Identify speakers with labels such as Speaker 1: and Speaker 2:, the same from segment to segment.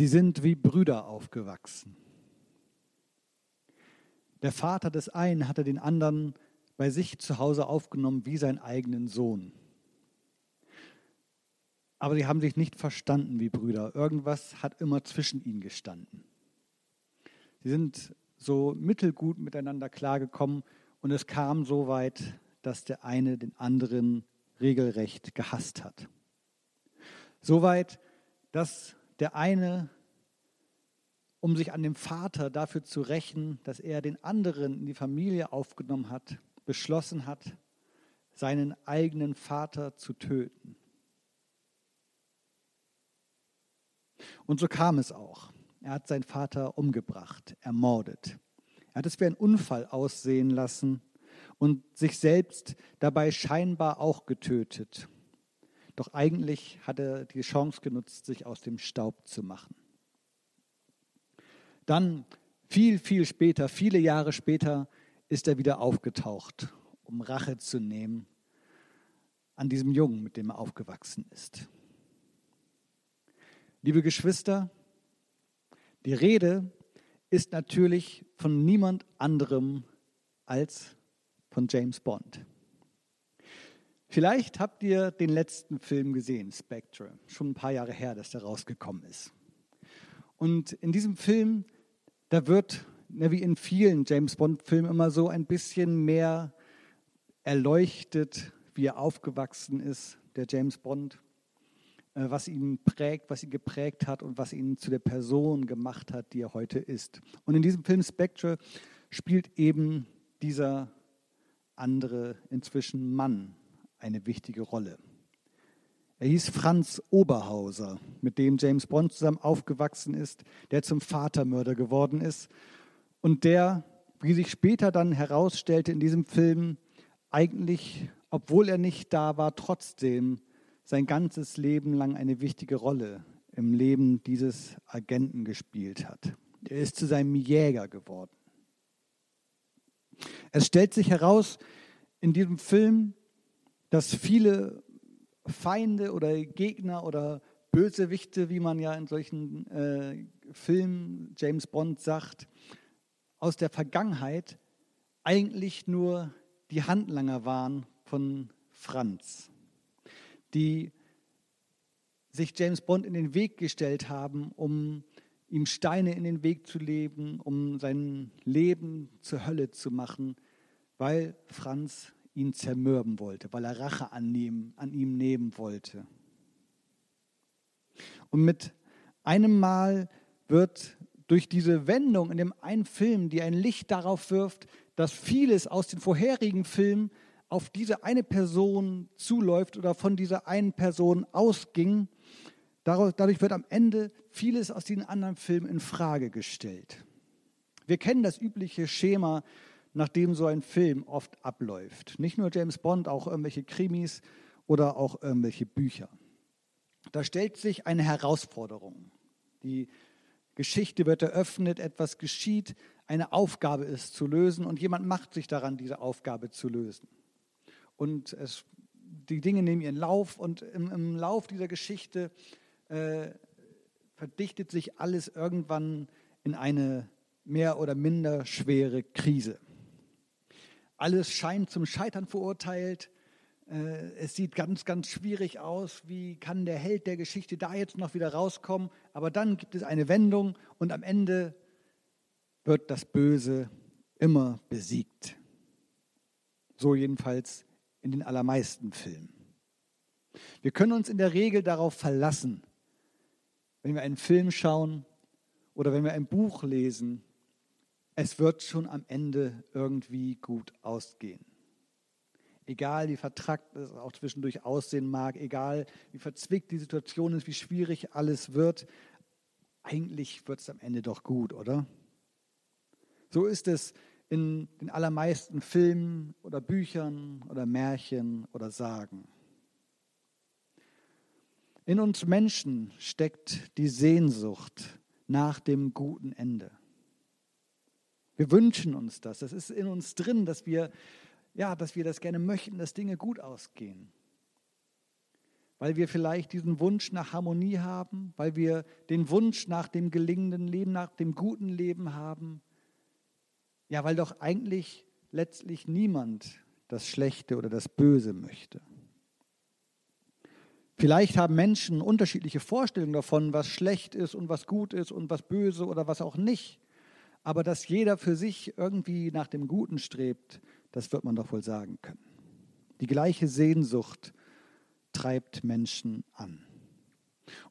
Speaker 1: Sie sind wie Brüder aufgewachsen. Der Vater des einen hatte den anderen bei sich zu Hause aufgenommen wie seinen eigenen Sohn. Aber sie haben sich nicht verstanden wie Brüder. Irgendwas hat immer zwischen ihnen gestanden. Sie sind so mittelgut miteinander klargekommen und es kam so weit, dass der eine den anderen regelrecht gehasst hat. So weit, dass der eine, um sich an dem Vater dafür zu rächen, dass er den anderen in die Familie aufgenommen hat, beschlossen hat, seinen eigenen Vater zu töten. Und so kam es auch. Er hat seinen Vater umgebracht, ermordet. Er hat es wie ein Unfall aussehen lassen und sich selbst dabei scheinbar auch getötet. Doch eigentlich hat er die Chance genutzt, sich aus dem Staub zu machen. Dann, viel, viel später, viele Jahre später, ist er wieder aufgetaucht, um Rache zu nehmen an diesem Jungen, mit dem er aufgewachsen ist. Liebe Geschwister, die Rede ist natürlich von niemand anderem als von James Bond. Vielleicht habt ihr den letzten Film gesehen, Spectre, schon ein paar Jahre her, dass der rausgekommen ist. Und in diesem Film, da wird, ne, wie in vielen James Bond-Filmen, immer so ein bisschen mehr erleuchtet, wie er aufgewachsen ist, der James Bond. Äh, was ihn prägt, was ihn geprägt hat und was ihn zu der Person gemacht hat, die er heute ist. Und in diesem Film Spectre spielt eben dieser andere inzwischen Mann eine wichtige Rolle. Er hieß Franz Oberhauser, mit dem James Bond zusammen aufgewachsen ist, der zum Vatermörder geworden ist und der, wie sich später dann herausstellte in diesem Film, eigentlich, obwohl er nicht da war, trotzdem sein ganzes Leben lang eine wichtige Rolle im Leben dieses Agenten gespielt hat. Er ist zu seinem Jäger geworden. Es stellt sich heraus in diesem Film, dass viele Feinde oder Gegner oder Bösewichte, wie man ja in solchen äh, Filmen James Bond sagt, aus der Vergangenheit eigentlich nur die Handlanger waren von Franz die sich James Bond in den Weg gestellt haben, um ihm Steine in den Weg zu leben, um sein Leben zur Hölle zu machen, weil Franz ihn zermürben wollte, weil er Rache an ihm, an ihm nehmen wollte. Und mit einem Mal wird durch diese Wendung in dem einen Film, die ein Licht darauf wirft, dass vieles aus den vorherigen Filmen auf diese eine Person zuläuft oder von dieser einen Person ausging, dadurch wird am Ende vieles aus den anderen Filmen in Frage gestellt. Wir kennen das übliche Schema, nach dem so ein Film oft abläuft. Nicht nur James Bond, auch irgendwelche Krimis oder auch irgendwelche Bücher. Da stellt sich eine Herausforderung. Die Geschichte wird eröffnet, etwas geschieht, eine Aufgabe ist zu lösen und jemand macht sich daran, diese Aufgabe zu lösen und es, die Dinge nehmen ihren Lauf und im, im Lauf dieser Geschichte äh, verdichtet sich alles irgendwann in eine mehr oder minder schwere Krise. Alles scheint zum Scheitern verurteilt. Äh, es sieht ganz, ganz schwierig aus. Wie kann der Held der Geschichte da jetzt noch wieder rauskommen? Aber dann gibt es eine Wendung und am Ende wird das Böse immer besiegt. So jedenfalls in den allermeisten Filmen. Wir können uns in der Regel darauf verlassen, wenn wir einen Film schauen oder wenn wir ein Buch lesen, es wird schon am Ende irgendwie gut ausgehen. Egal wie vertrackt es auch zwischendurch aussehen mag, egal wie verzwickt die Situation ist, wie schwierig alles wird, eigentlich wird es am Ende doch gut, oder? So ist es in den allermeisten Filmen oder Büchern oder Märchen oder Sagen. In uns Menschen steckt die Sehnsucht nach dem guten Ende. Wir wünschen uns das. Das ist in uns drin, dass wir, ja, dass wir das gerne möchten, dass Dinge gut ausgehen. weil wir vielleicht diesen Wunsch nach Harmonie haben, weil wir den Wunsch nach dem gelingenden Leben, nach dem guten Leben haben. Ja, weil doch eigentlich letztlich niemand das Schlechte oder das Böse möchte. Vielleicht haben Menschen unterschiedliche Vorstellungen davon, was schlecht ist und was gut ist und was böse oder was auch nicht. Aber dass jeder für sich irgendwie nach dem Guten strebt, das wird man doch wohl sagen können. Die gleiche Sehnsucht treibt Menschen an.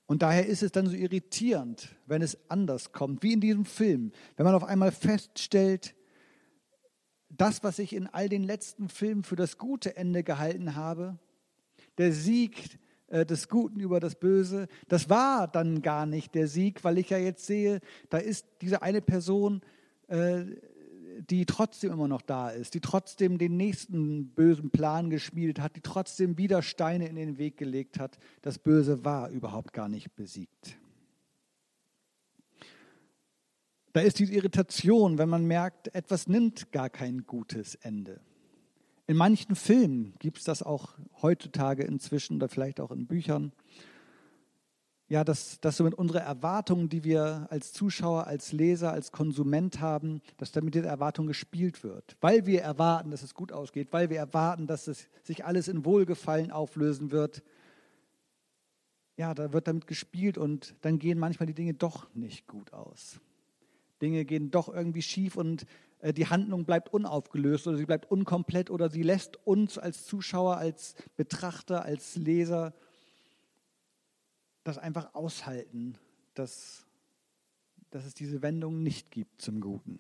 Speaker 1: Und daher ist es dann so irritierend, wenn es anders kommt, wie in diesem Film, wenn man auf einmal feststellt, das, was ich in all den letzten Filmen für das gute Ende gehalten habe, der Sieg des Guten über das Böse, das war dann gar nicht der Sieg, weil ich ja jetzt sehe, da ist diese eine Person, äh, die trotzdem immer noch da ist, die trotzdem den nächsten bösen Plan geschmiedet hat, die trotzdem wieder Steine in den Weg gelegt hat. Das Böse war überhaupt gar nicht besiegt. Da ist diese Irritation, wenn man merkt, etwas nimmt gar kein gutes Ende. In manchen Filmen gibt es das auch heutzutage inzwischen oder vielleicht auch in Büchern ja, dass, dass somit unsere Erwartungen, die wir als Zuschauer, als Leser, als Konsument haben, dass damit diese Erwartung gespielt wird. Weil wir erwarten, dass es gut ausgeht, weil wir erwarten, dass es sich alles in Wohlgefallen auflösen wird. Ja, da wird damit gespielt und dann gehen manchmal die Dinge doch nicht gut aus. Dinge gehen doch irgendwie schief und die Handlung bleibt unaufgelöst oder sie bleibt unkomplett oder sie lässt uns als Zuschauer, als Betrachter, als Leser das einfach aushalten, dass, dass es diese Wendung nicht gibt zum Guten.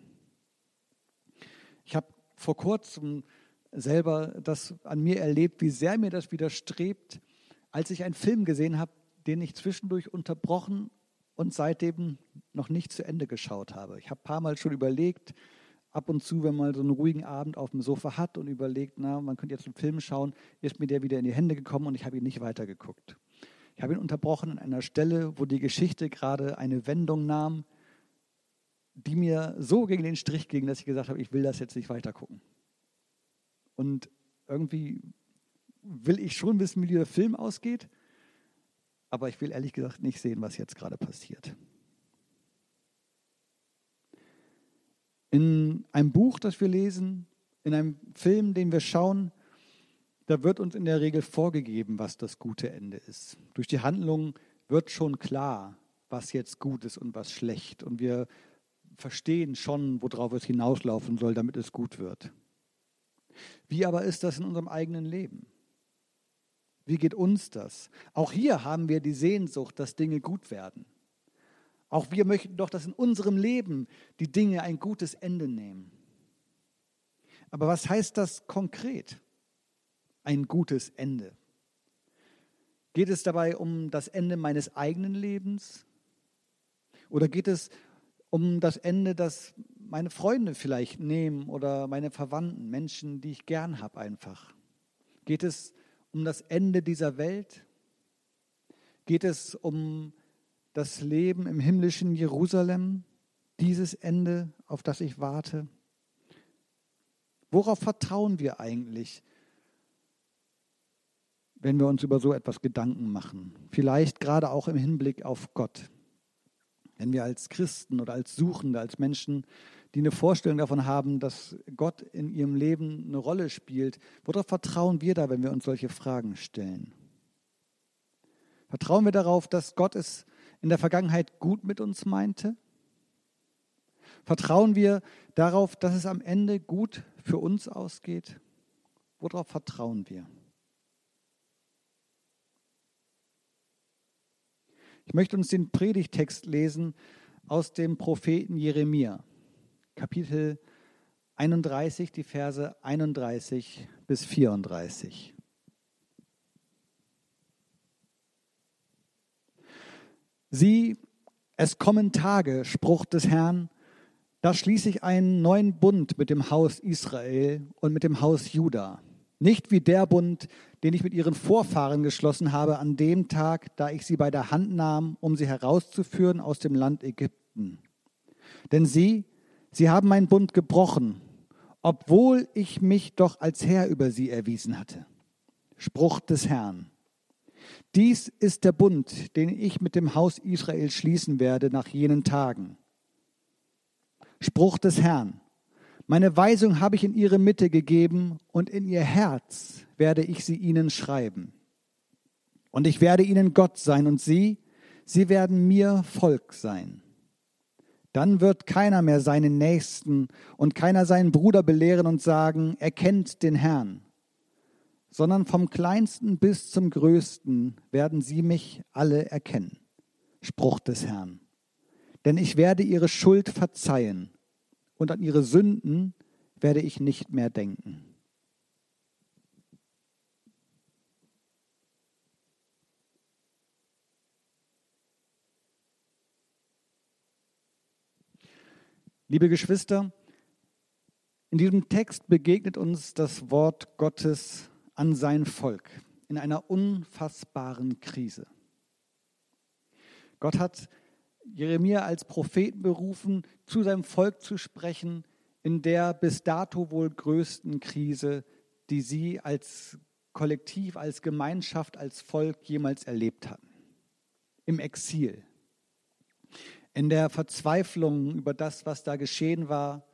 Speaker 1: Ich habe vor kurzem selber das an mir erlebt, wie sehr mir das widerstrebt, als ich einen Film gesehen habe, den ich zwischendurch unterbrochen und seitdem noch nicht zu Ende geschaut habe. Ich habe ein paar Mal schon überlegt, ab und zu, wenn man so einen ruhigen Abend auf dem Sofa hat und überlegt, na, man könnte jetzt einen Film schauen, ist mir der wieder in die Hände gekommen und ich habe ihn nicht weitergeguckt. Ich habe ihn unterbrochen an einer Stelle, wo die Geschichte gerade eine Wendung nahm, die mir so gegen den Strich ging, dass ich gesagt habe, ich will das jetzt nicht weiter gucken. Und irgendwie will ich schon wissen, wie dieser Film ausgeht, aber ich will ehrlich gesagt nicht sehen, was jetzt gerade passiert. In einem Buch, das wir lesen, in einem Film, den wir schauen, da wird uns in der Regel vorgegeben, was das gute Ende ist. Durch die Handlung wird schon klar, was jetzt gut ist und was schlecht. Und wir verstehen schon, worauf es hinauslaufen soll, damit es gut wird. Wie aber ist das in unserem eigenen Leben? Wie geht uns das? Auch hier haben wir die Sehnsucht, dass Dinge gut werden. Auch wir möchten doch, dass in unserem Leben die Dinge ein gutes Ende nehmen. Aber was heißt das konkret? ein gutes Ende? Geht es dabei um das Ende meines eigenen Lebens? Oder geht es um das Ende, das meine Freunde vielleicht nehmen oder meine Verwandten, Menschen, die ich gern habe einfach? Geht es um das Ende dieser Welt? Geht es um das Leben im himmlischen Jerusalem, dieses Ende, auf das ich warte? Worauf vertrauen wir eigentlich, wenn wir uns über so etwas Gedanken machen. Vielleicht gerade auch im Hinblick auf Gott. Wenn wir als Christen oder als Suchende, als Menschen, die eine Vorstellung davon haben, dass Gott in ihrem Leben eine Rolle spielt, worauf vertrauen wir da, wenn wir uns solche Fragen stellen? Vertrauen wir darauf, dass Gott es in der Vergangenheit gut mit uns meinte? Vertrauen wir darauf, dass es am Ende gut für uns ausgeht? Worauf vertrauen wir? Ich möchte uns den Predigtext lesen aus dem Propheten Jeremia, Kapitel 31, die Verse 31 bis 34. Sieh, es kommen Tage, Spruch des Herrn, da schließe ich einen neuen Bund mit dem Haus Israel und mit dem Haus Juda nicht wie der Bund, den ich mit ihren Vorfahren geschlossen habe an dem Tag, da ich sie bei der Hand nahm, um sie herauszuführen aus dem Land Ägypten. Denn sie, sie haben meinen Bund gebrochen, obwohl ich mich doch als Herr über sie erwiesen hatte. Spruch des Herrn. Dies ist der Bund, den ich mit dem Haus Israel schließen werde nach jenen Tagen. Spruch des Herrn. Meine Weisung habe ich in ihre Mitte gegeben und in ihr Herz werde ich sie ihnen schreiben. Und ich werde ihnen Gott sein und sie, sie werden mir Volk sein. Dann wird keiner mehr seinen Nächsten und keiner seinen Bruder belehren und sagen, er kennt den Herrn, sondern vom kleinsten bis zum größten werden sie mich alle erkennen. Spruch des Herrn. Denn ich werde ihre Schuld verzeihen und an ihre Sünden werde ich nicht mehr denken. Liebe Geschwister, in diesem Text begegnet uns das Wort Gottes an sein Volk in einer unfassbaren Krise. Gott hat Jeremia als Propheten berufen, zu seinem Volk zu sprechen in der bis dato wohl größten Krise, die sie als Kollektiv, als Gemeinschaft, als Volk jemals erlebt hatten. Im Exil in der Verzweiflung über das, was da geschehen war,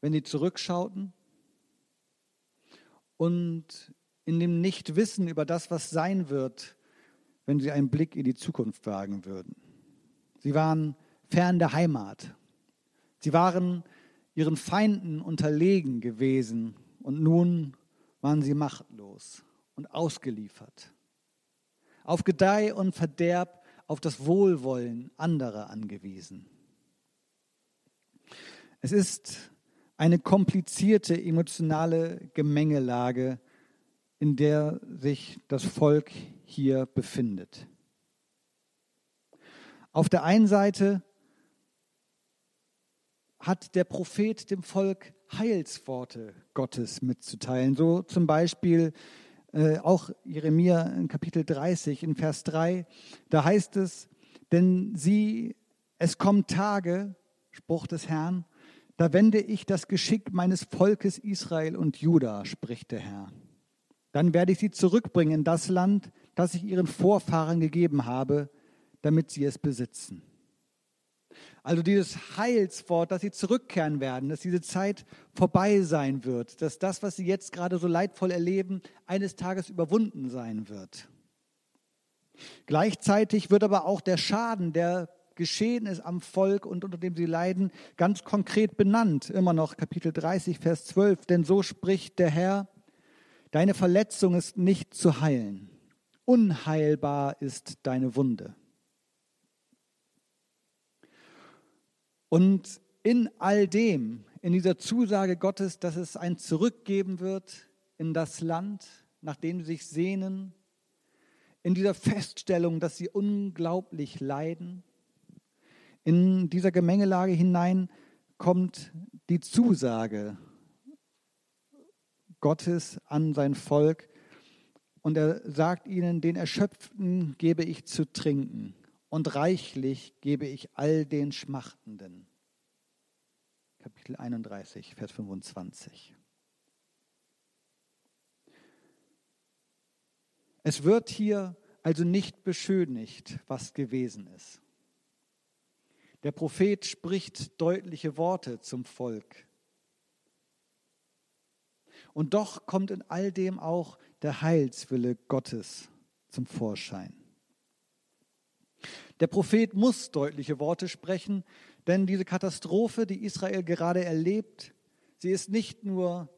Speaker 1: wenn sie zurückschauten und in dem Nichtwissen über das, was sein wird, wenn sie einen Blick in die Zukunft wagen würden. Sie waren fern der Heimat. Sie waren ihren Feinden unterlegen gewesen und nun waren sie machtlos und ausgeliefert. Auf Gedeih und Verderb auf das Wohlwollen anderer angewiesen. Es ist eine komplizierte emotionale Gemengelage, in der sich das Volk hier befindet. Auf der einen Seite hat der Prophet dem Volk Heilsworte Gottes mitzuteilen. So zum Beispiel äh, auch Jeremia in Kapitel 30, in Vers 3, da heißt es, denn sie, es kommen Tage, Spruch des Herrn, da wende ich das Geschick meines Volkes Israel und Juda, spricht der Herr. Dann werde ich sie zurückbringen in das Land, das ich ihren Vorfahren gegeben habe, damit sie es besitzen. Also dieses Heilswort, dass sie zurückkehren werden, dass diese Zeit vorbei sein wird, dass das, was sie jetzt gerade so leidvoll erleben, eines Tages überwunden sein wird. Gleichzeitig wird aber auch der Schaden, der geschehen ist am Volk und unter dem sie leiden, ganz konkret benannt. Immer noch Kapitel 30, Vers 12. Denn so spricht der Herr, deine Verletzung ist nicht zu heilen. Unheilbar ist deine Wunde. Und in all dem, in dieser Zusage Gottes, dass es ein Zurückgeben wird in das Land, nach dem sie sich sehnen, in dieser Feststellung, dass sie unglaublich leiden, in dieser Gemengelage hinein kommt die Zusage Gottes an sein Volk und er sagt ihnen, den Erschöpften gebe ich zu trinken und reichlich gebe ich all den Schmachtenden. Kapitel 31, Vers 25. Es wird hier also nicht beschönigt, was gewesen ist. Der Prophet spricht deutliche Worte zum Volk. Und doch kommt in all dem auch der Heilswille Gottes zum Vorschein. Der Prophet muss deutliche Worte sprechen, denn diese Katastrophe, die Israel gerade erlebt, sie ist nicht nur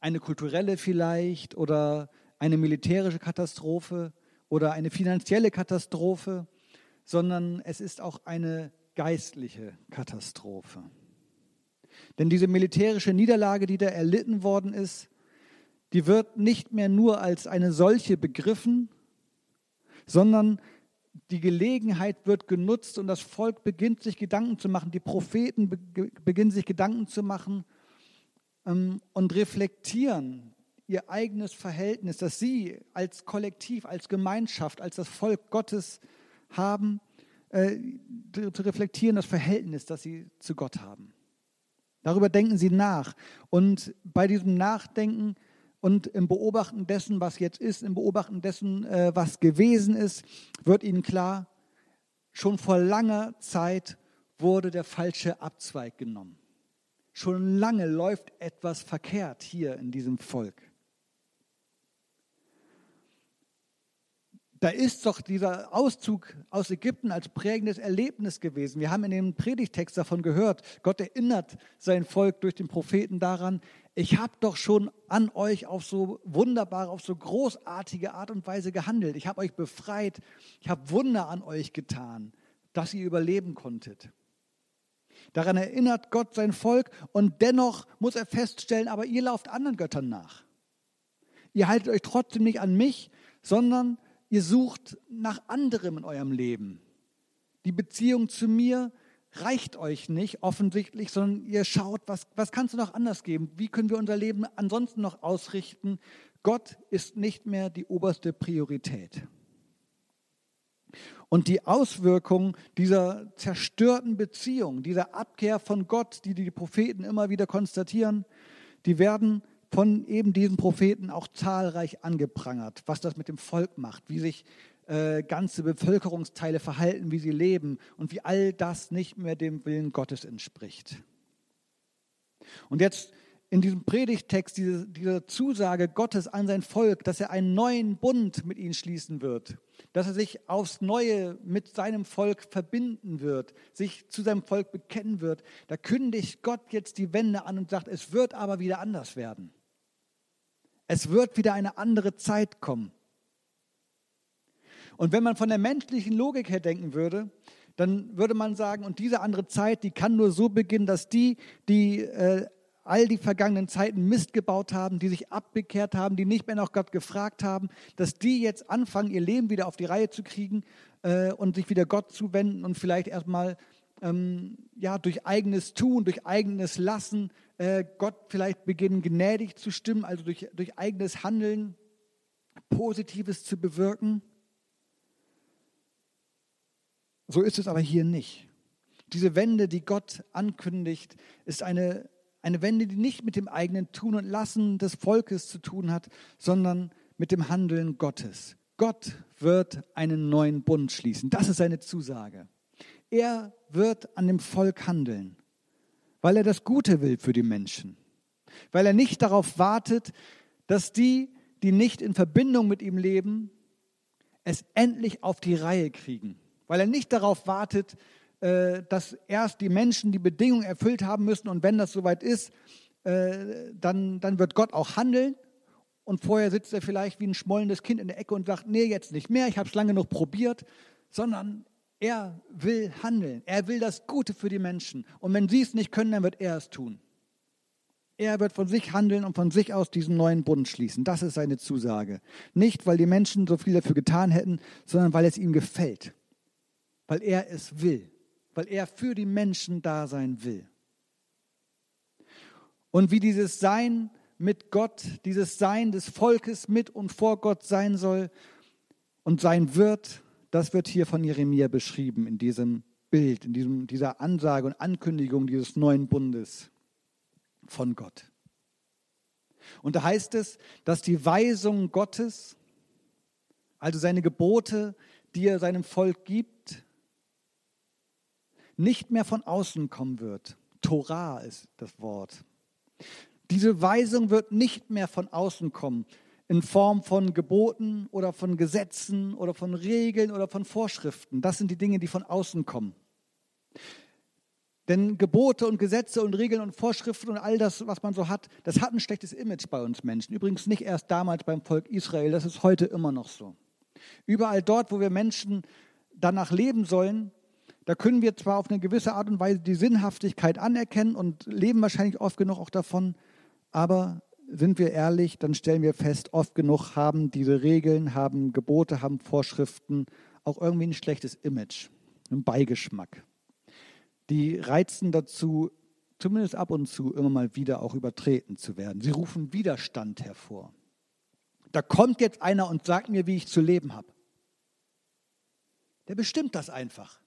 Speaker 1: eine kulturelle vielleicht oder eine militärische Katastrophe oder eine finanzielle Katastrophe, sondern es ist auch eine geistliche Katastrophe. Denn diese militärische Niederlage, die da erlitten worden ist, die wird nicht mehr nur als eine solche begriffen, sondern die Gelegenheit wird genutzt und das Volk beginnt sich Gedanken zu machen, die Propheten beginnen sich Gedanken zu machen ähm, und reflektieren ihr eigenes Verhältnis, das sie als Kollektiv, als Gemeinschaft, als das Volk Gottes haben, äh, zu reflektieren, das Verhältnis, das sie zu Gott haben. Darüber denken sie nach. Und bei diesem Nachdenken und im Beobachten dessen, was jetzt ist, im Beobachten dessen, äh, was gewesen ist, wird ihnen klar, schon vor langer Zeit wurde der falsche Abzweig genommen. Schon lange läuft etwas verkehrt hier in diesem Volk. Da ist doch dieser Auszug aus Ägypten als prägendes Erlebnis gewesen. Wir haben in dem Predigtext davon gehört, Gott erinnert sein Volk durch den Propheten daran, ich habe doch schon an euch auf so wunderbare, auf so großartige Art und Weise gehandelt. Ich habe euch befreit, ich habe Wunder an euch getan, dass ihr überleben konntet. Daran erinnert Gott sein Volk und dennoch muss er feststellen, aber ihr lauft anderen Göttern nach. Ihr haltet euch trotzdem nicht an mich, sondern ihr sucht nach anderem in eurem Leben. Die Beziehung zu mir reicht euch nicht offensichtlich, sondern ihr schaut, was, was kannst du noch anders geben? Wie können wir unser Leben ansonsten noch ausrichten? Gott ist nicht mehr die oberste Priorität. Und die Auswirkungen dieser zerstörten Beziehung, dieser Abkehr von Gott, die die Propheten immer wieder konstatieren, die werden von eben diesen Propheten auch zahlreich angeprangert, was das mit dem Volk macht, wie sich äh, ganze Bevölkerungsteile verhalten, wie sie leben und wie all das nicht mehr dem Willen Gottes entspricht. Und jetzt in diesem Predigtext diese, diese Zusage Gottes an sein Volk, dass er einen neuen Bund mit ihnen schließen wird, dass er sich aufs Neue mit seinem Volk verbinden wird, sich zu seinem Volk bekennen wird, da kündigt Gott jetzt die Wende an und sagt, es wird aber wieder anders werden. Es wird wieder eine andere Zeit kommen. Und wenn man von der menschlichen Logik her denken würde, dann würde man sagen, und diese andere Zeit, die kann nur so beginnen, dass die, die äh, all die vergangenen Zeiten Mist gebaut haben, die sich abbekehrt haben, die nicht mehr nach Gott gefragt haben, dass die jetzt anfangen, ihr Leben wieder auf die Reihe zu kriegen äh, und sich wieder Gott zuwenden und vielleicht erstmal ähm, ja, durch eigenes Tun, durch eigenes Lassen äh, Gott vielleicht beginnen, gnädig zu stimmen, also durch, durch eigenes Handeln Positives zu bewirken. So ist es aber hier nicht. Diese Wende, die Gott ankündigt, ist eine eine Wende, die nicht mit dem eigenen Tun und Lassen des Volkes zu tun hat, sondern mit dem Handeln Gottes. Gott wird einen neuen Bund schließen. Das ist seine Zusage. Er wird an dem Volk handeln, weil er das Gute will für die Menschen. Weil er nicht darauf wartet, dass die, die nicht in Verbindung mit ihm leben, es endlich auf die Reihe kriegen. Weil er nicht darauf wartet, äh, dass erst die Menschen die Bedingungen erfüllt haben müssen und wenn das soweit ist, äh, dann, dann wird Gott auch handeln. Und vorher sitzt er vielleicht wie ein schmollendes Kind in der Ecke und sagt, nee, jetzt nicht mehr, ich habe es lange noch probiert, sondern er will handeln. Er will das Gute für die Menschen. Und wenn sie es nicht können, dann wird er es tun. Er wird von sich handeln und von sich aus diesen neuen Bund schließen. Das ist seine Zusage. Nicht, weil die Menschen so viel dafür getan hätten, sondern weil es ihm gefällt. Weil er es will weil er für die Menschen da sein will. Und wie dieses Sein mit Gott, dieses Sein des Volkes mit und vor Gott sein soll und sein wird, das wird hier von Jeremia beschrieben in diesem Bild, in diesem, dieser Ansage und Ankündigung dieses neuen Bundes von Gott. Und da heißt es, dass die Weisung Gottes, also seine Gebote, die er seinem Volk gibt, nicht mehr von außen kommen wird. Torah ist das Wort. Diese Weisung wird nicht mehr von außen kommen, in Form von Geboten oder von Gesetzen oder von Regeln oder von Vorschriften. Das sind die Dinge, die von außen kommen. Denn Gebote und Gesetze und Regeln und Vorschriften und all das, was man so hat, das hat ein schlechtes Image bei uns Menschen. Übrigens nicht erst damals beim Volk Israel, das ist heute immer noch so. Überall dort, wo wir Menschen danach leben sollen, da können wir zwar auf eine gewisse Art und Weise die Sinnhaftigkeit anerkennen und leben wahrscheinlich oft genug auch davon, aber sind wir ehrlich, dann stellen wir fest, oft genug haben diese Regeln, haben Gebote, haben Vorschriften auch irgendwie ein schlechtes Image, einen Beigeschmack. Die reizen dazu, zumindest ab und zu immer mal wieder auch übertreten zu werden. Sie rufen Widerstand hervor. Da kommt jetzt einer und sagt mir, wie ich zu leben habe. Der bestimmt das einfach.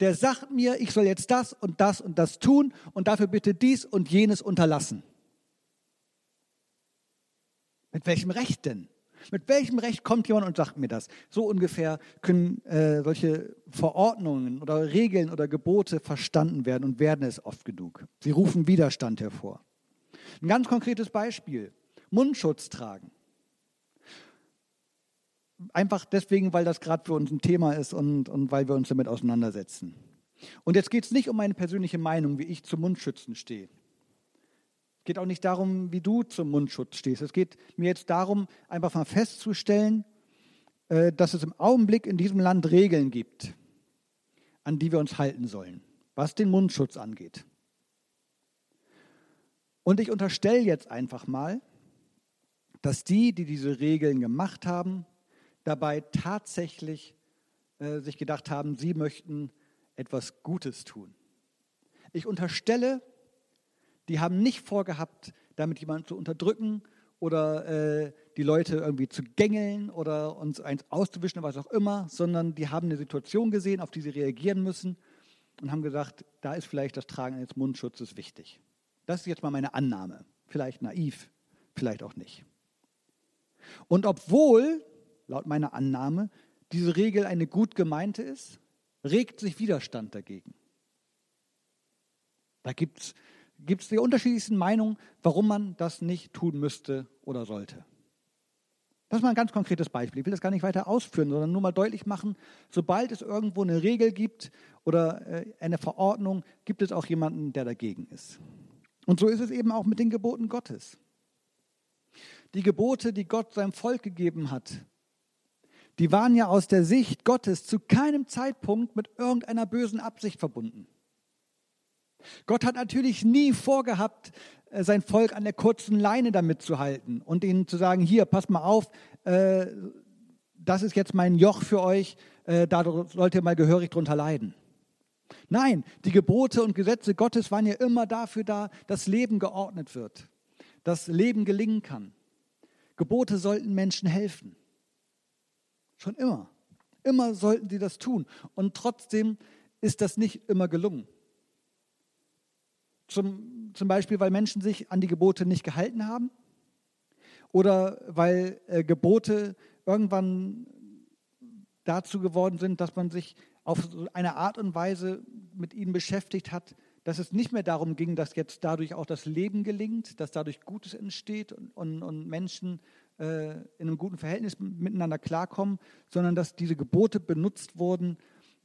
Speaker 1: Der sagt mir, ich soll jetzt das und das und das tun und dafür bitte dies und jenes unterlassen. Mit welchem Recht denn? Mit welchem Recht kommt jemand und sagt mir das? So ungefähr können äh, solche Verordnungen oder Regeln oder Gebote verstanden werden und werden es oft genug. Sie rufen Widerstand hervor. Ein ganz konkretes Beispiel. Mundschutz tragen. Einfach deswegen, weil das gerade für uns ein Thema ist und, und weil wir uns damit auseinandersetzen. Und jetzt geht es nicht um meine persönliche Meinung, wie ich zum Mundschützen stehe. Es geht auch nicht darum, wie du zum Mundschutz stehst. Es geht mir jetzt darum, einfach mal festzustellen, äh, dass es im Augenblick in diesem Land Regeln gibt, an die wir uns halten sollen, was den Mundschutz angeht. Und ich unterstelle jetzt einfach mal, dass die, die diese Regeln gemacht haben, dabei tatsächlich äh, sich gedacht haben, sie möchten etwas Gutes tun. Ich unterstelle, die haben nicht vorgehabt, damit jemanden zu unterdrücken oder äh, die Leute irgendwie zu gängeln oder uns eins auszuwischen oder was auch immer, sondern die haben eine Situation gesehen, auf die sie reagieren müssen und haben gesagt, da ist vielleicht das Tragen eines Mundschutzes wichtig. Das ist jetzt mal meine Annahme. Vielleicht naiv, vielleicht auch nicht. Und obwohl, laut meiner Annahme, diese Regel eine gut gemeinte ist, regt sich Widerstand dagegen. Da gibt es gibt es die unterschiedlichsten Meinungen, warum man das nicht tun müsste oder sollte. Das ist mal ein ganz konkretes Beispiel. Ich will das gar nicht weiter ausführen, sondern nur mal deutlich machen, sobald es irgendwo eine Regel gibt oder äh, eine Verordnung, gibt es auch jemanden, der dagegen ist. Und so ist es eben auch mit den Geboten Gottes. Die Gebote, die Gott seinem Volk gegeben hat, die waren ja aus der Sicht Gottes zu keinem Zeitpunkt mit irgendeiner bösen Absicht verbunden. Gott hat natürlich nie vorgehabt, äh, sein Volk an der kurzen Leine damit zu halten und ihnen zu sagen, hier, pass mal auf, äh, das ist jetzt mein Joch für euch, äh, da sollt ihr mal gehörig drunter leiden. Nein, die Gebote und Gesetze Gottes waren ja immer dafür da, dass Leben geordnet wird, dass Leben gelingen kann. Gebote sollten Menschen helfen. Schon immer. Immer sollten sie das tun. Und trotzdem ist das nicht immer gelungen. Zum, zum Beispiel, weil Menschen sich an die Gebote nicht gehalten haben oder weil äh, Gebote irgendwann dazu geworden sind, dass man sich auf eine Art und Weise mit ihnen beschäftigt hat, dass es nicht mehr darum ging, dass jetzt dadurch auch das Leben gelingt, dass dadurch Gutes entsteht und, und, und Menschen äh, in einem guten Verhältnis miteinander klarkommen, sondern dass diese Gebote benutzt wurden,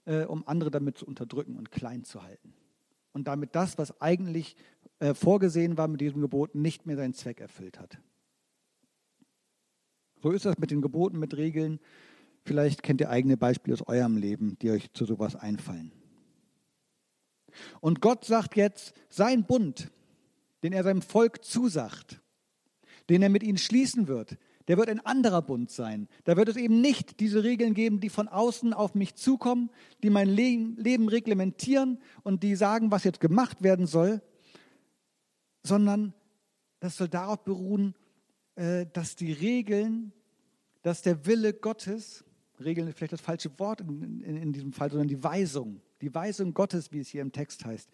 Speaker 1: äh, um andere damit zu unterdrücken und klein zu halten und damit das, was eigentlich äh, vorgesehen war mit diesem Gebot, nicht mehr seinen Zweck erfüllt hat. So ist das mit den Geboten, mit Regeln. Vielleicht kennt ihr eigene Beispiele aus eurem Leben, die euch zu sowas einfallen. Und Gott sagt jetzt, sein Bund, den er seinem Volk zusagt, den er mit ihnen schließen wird, der wird ein anderer Bund sein. Da wird es eben nicht diese Regeln geben, die von außen auf mich zukommen, die mein Leben reglementieren und die sagen, was jetzt gemacht werden soll, sondern das soll darauf beruhen, äh, dass die Regeln, dass der Wille Gottes, Regeln ist vielleicht das falsche Wort in, in, in diesem Fall, sondern die Weisung, die Weisung Gottes, wie es hier im Text heißt,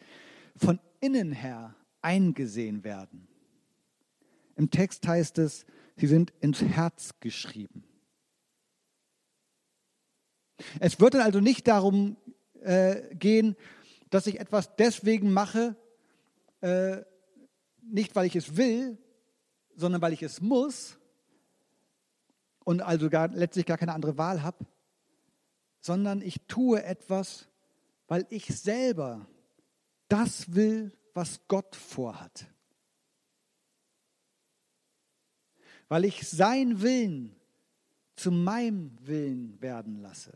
Speaker 1: von innen her eingesehen werden. Im Text heißt es, Sie sind ins Herz geschrieben. Es wird dann also nicht darum äh, gehen, dass ich etwas deswegen mache, äh, nicht weil ich es will, sondern weil ich es muss und also gar, letztlich gar keine andere Wahl habe, sondern ich tue etwas, weil ich selber das will, was Gott vorhat. Weil ich sein Willen zu meinem Willen werden lasse.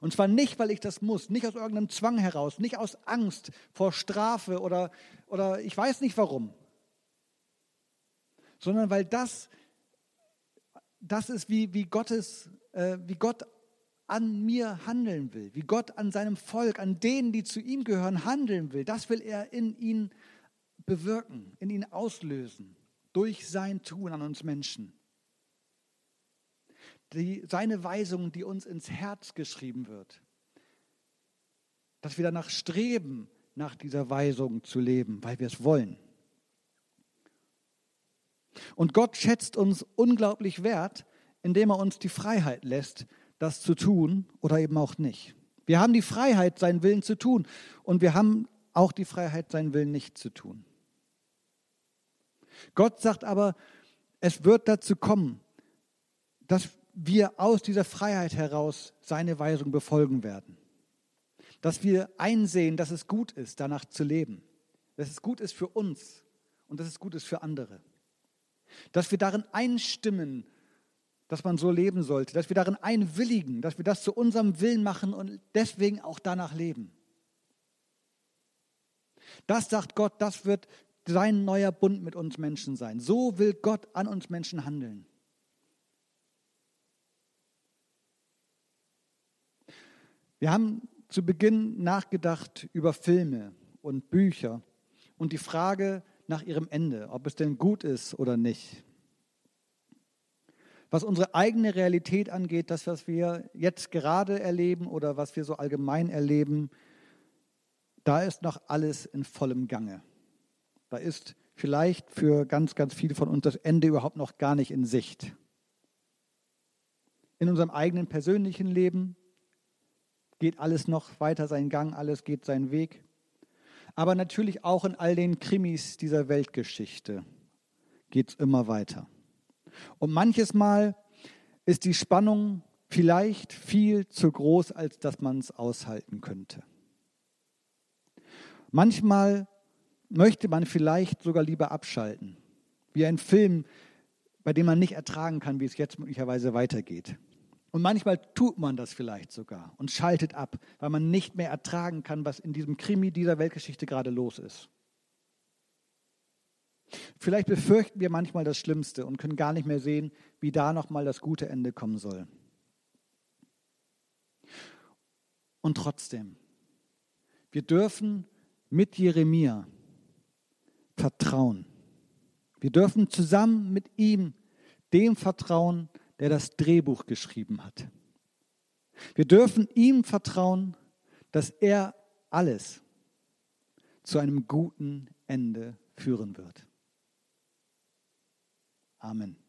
Speaker 1: Und zwar nicht, weil ich das muss, nicht aus irgendeinem Zwang heraus, nicht aus Angst vor Strafe oder, oder ich weiß nicht warum, sondern weil das, das ist, wie, wie, Gottes, äh, wie Gott an mir handeln will, wie Gott an seinem Volk, an denen, die zu ihm gehören, handeln will. Das will er in ihnen bewirken, in ihnen auslösen durch sein Tun an uns Menschen. Die, seine Weisung, die uns ins Herz geschrieben wird. Dass wir danach streben, nach dieser Weisung zu leben, weil wir es wollen. Und Gott schätzt uns unglaublich wert, indem er uns die Freiheit lässt, das zu tun oder eben auch nicht. Wir haben die Freiheit, seinen Willen zu tun und wir haben auch die Freiheit, seinen Willen nicht zu tun. Gott sagt aber, es wird dazu kommen, dass wir aus dieser Freiheit heraus seine Weisung befolgen werden. Dass wir einsehen, dass es gut ist, danach zu leben. Dass es gut ist für uns und dass es gut ist für andere. Dass wir darin einstimmen, dass man so leben sollte. Dass wir darin einwilligen, dass wir das zu unserem Willen machen und deswegen auch danach leben. Das sagt Gott, das wird sein neuer Bund mit uns Menschen sein. So will Gott an uns Menschen handeln. Wir haben zu Beginn nachgedacht über Filme und Bücher und die Frage nach ihrem Ende, ob es denn gut ist oder nicht. Was unsere eigene Realität angeht, das, was wir jetzt gerade erleben oder was wir so allgemein erleben, da ist noch alles in vollem Gange. Da ist vielleicht für ganz, ganz viele von uns das Ende überhaupt noch gar nicht in Sicht. In unserem eigenen persönlichen Leben geht alles noch weiter seinen Gang, alles geht seinen Weg. Aber natürlich auch in all den Krimis dieser Weltgeschichte geht es immer weiter. Und manches Mal ist die Spannung vielleicht viel zu groß, als dass man es aushalten könnte. Manchmal möchte man vielleicht sogar lieber abschalten, wie ein Film, bei dem man nicht ertragen kann, wie es jetzt möglicherweise weitergeht. Und manchmal tut man das vielleicht sogar und schaltet ab, weil man nicht mehr ertragen kann, was in diesem Krimi dieser Weltgeschichte gerade los ist. Vielleicht befürchten wir manchmal das Schlimmste und können gar nicht mehr sehen, wie da nochmal das gute Ende kommen soll. Und trotzdem, wir dürfen mit Jeremia vertrauen. Wir dürfen zusammen mit ihm dem vertrauen, der das Drehbuch geschrieben hat. Wir dürfen ihm vertrauen, dass er alles zu einem guten Ende führen wird. Amen.